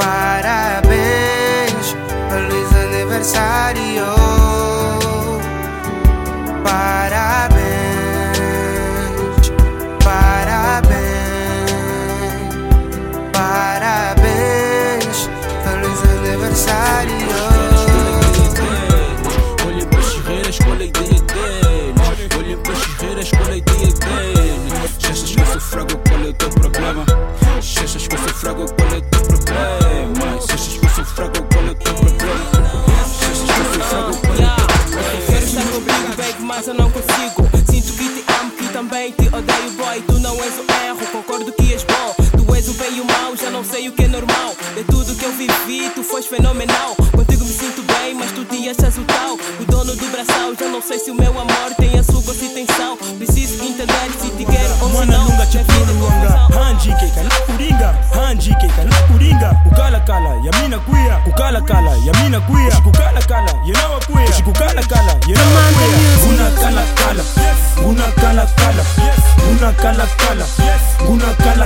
Parabéns, feliz aniversário. Parabéns, parabéns, parabéns, feliz aniversário. Olhe para as guerreiras, colhei dia deles. Olhe para as guerreiras, colhei dia deles. Se achas que eu sou fraco, qual é o teu problema? Se eu brigo bem, mas eu não consigo. Sinto que te amo, que também te odeio boy. Tu não és o erro, concordo que és bom. Tu és o bem e o mal, já não sei o que é normal. De tudo que eu vivi, tu foste fenomenal. Contigo me sinto bem, mas tu te achas o tal. O dono do braçal, já não sei se o meu amor tem açúcar sua se tem sal Preciso entender se te quero ou se não. Mwana nunga. hanji keka cala kuringa. Hanji keka na kuringa. Ukala cala yamina kuia Ukala kala, yamina kuia cala kala, yanawa Guna cala